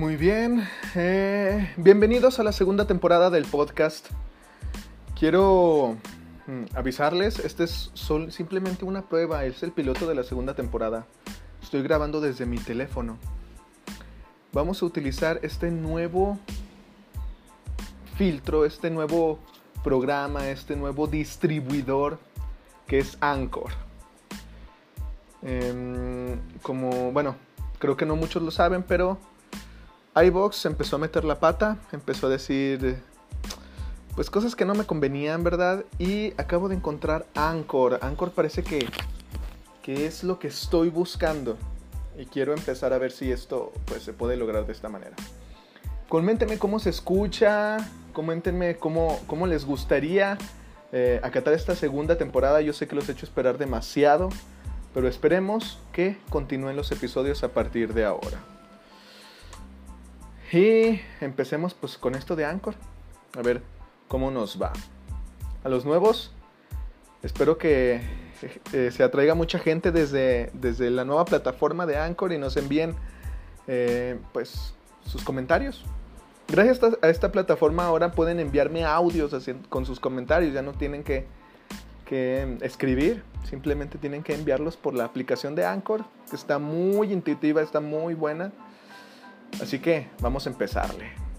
Muy bien, eh, bienvenidos a la segunda temporada del podcast. Quiero mm, avisarles, este es simplemente una prueba, es el piloto de la segunda temporada. Estoy grabando desde mi teléfono. Vamos a utilizar este nuevo filtro, este nuevo programa, este nuevo distribuidor que es Anchor. Em, como, bueno, creo que no muchos lo saben, pero iBox empezó a meter la pata, empezó a decir pues cosas que no me convenían, ¿verdad? Y acabo de encontrar Anchor. Anchor parece que, que es lo que estoy buscando. Y quiero empezar a ver si esto pues, se puede lograr de esta manera. Coméntenme cómo se escucha, coméntenme cómo, cómo les gustaría eh, acatar esta segunda temporada. Yo sé que los he hecho esperar demasiado, pero esperemos que continúen los episodios a partir de ahora. Y empecemos pues con esto de Anchor. A ver cómo nos va. A los nuevos, espero que eh, se atraiga mucha gente desde, desde la nueva plataforma de Anchor y nos envíen eh, pues sus comentarios. Gracias a esta plataforma ahora pueden enviarme audios con sus comentarios, ya no tienen que, que escribir, simplemente tienen que enviarlos por la aplicación de Anchor, que está muy intuitiva, está muy buena. Así que vamos a empezarle.